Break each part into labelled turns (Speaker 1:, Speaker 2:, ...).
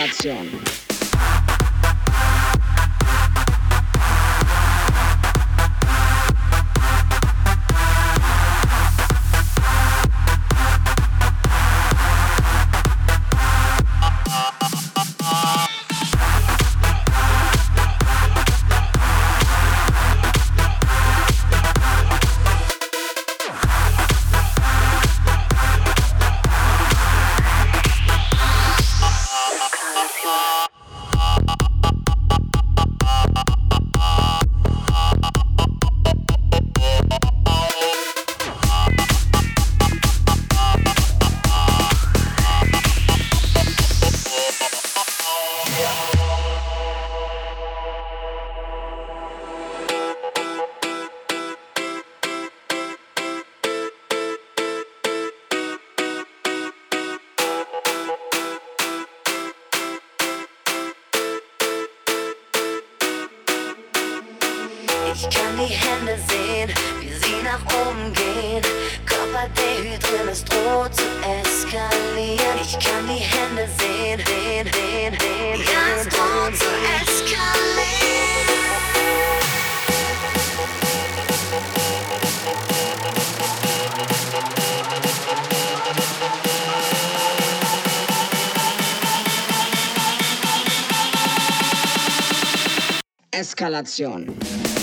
Speaker 1: Nation.
Speaker 2: Ich kann die Hände sehen, wie sie nach oben gehen. Körper dehydrieren, es droht zu eskalieren. Ich kann die Hände sehen, sehen, sehen, sehen. Ja, es droht zu eskalieren.
Speaker 1: Eskalation.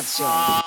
Speaker 1: Eskalation.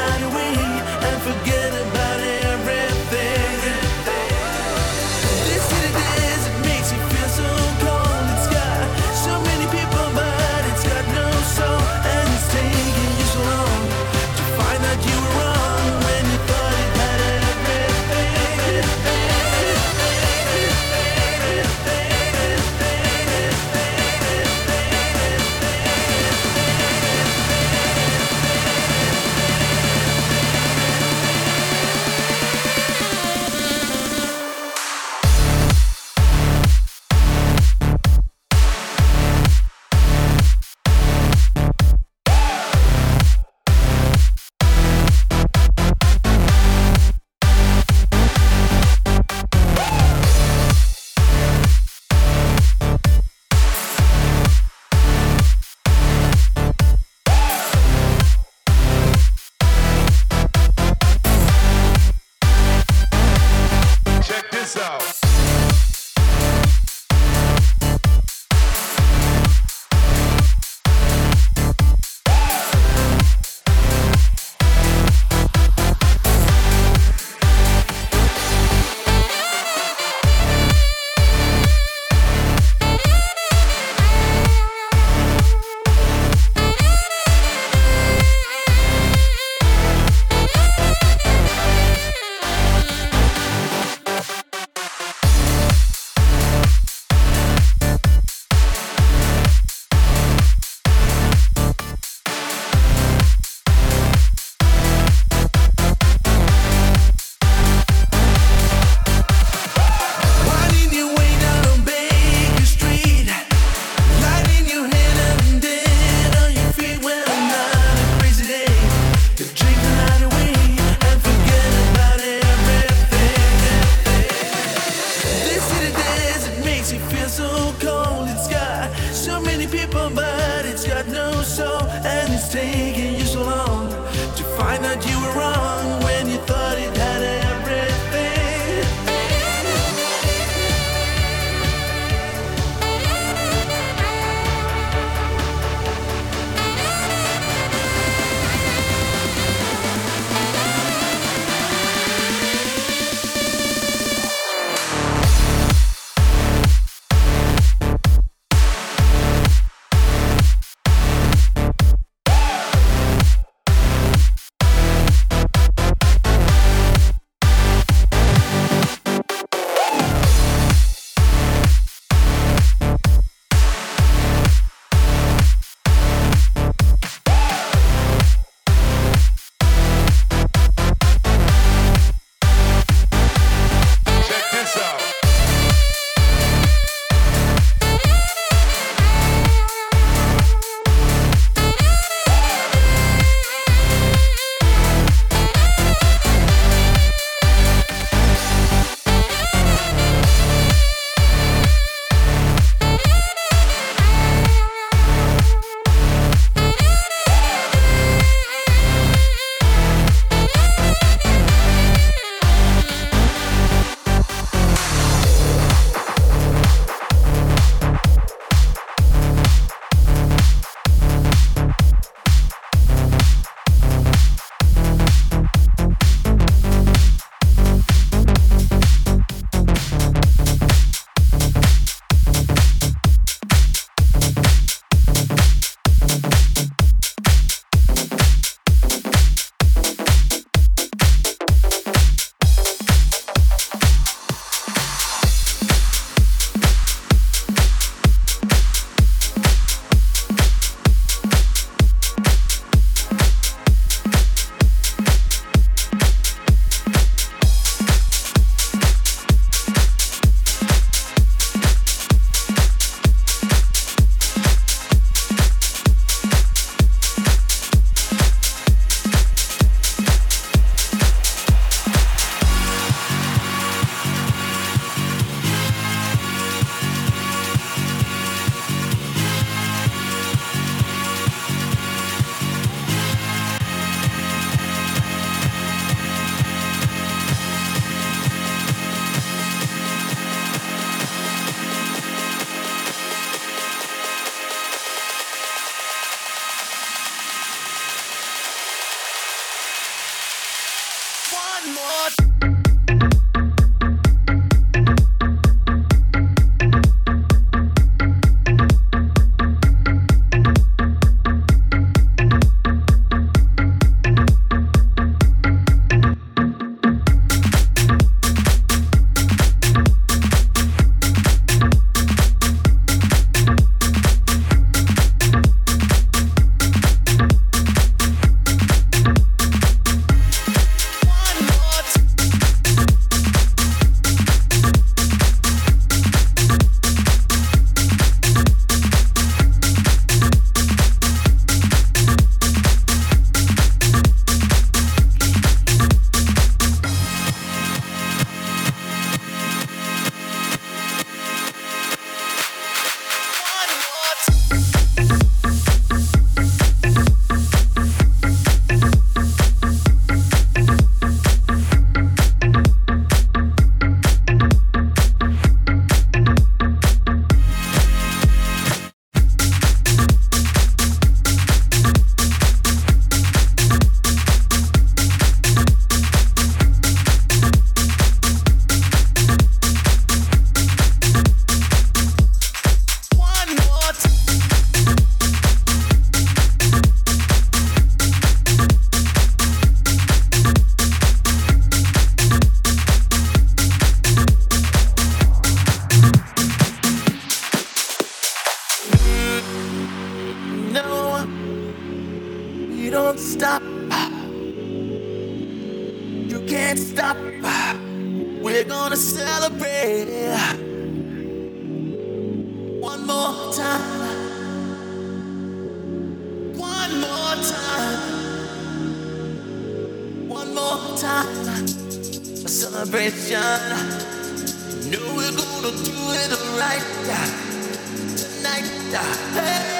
Speaker 3: night away and forget. No, you don't stop. You can't stop. We're gonna celebrate one more time. One more time. One more time. A celebration. No, we're gonna do it right tonight. Hey.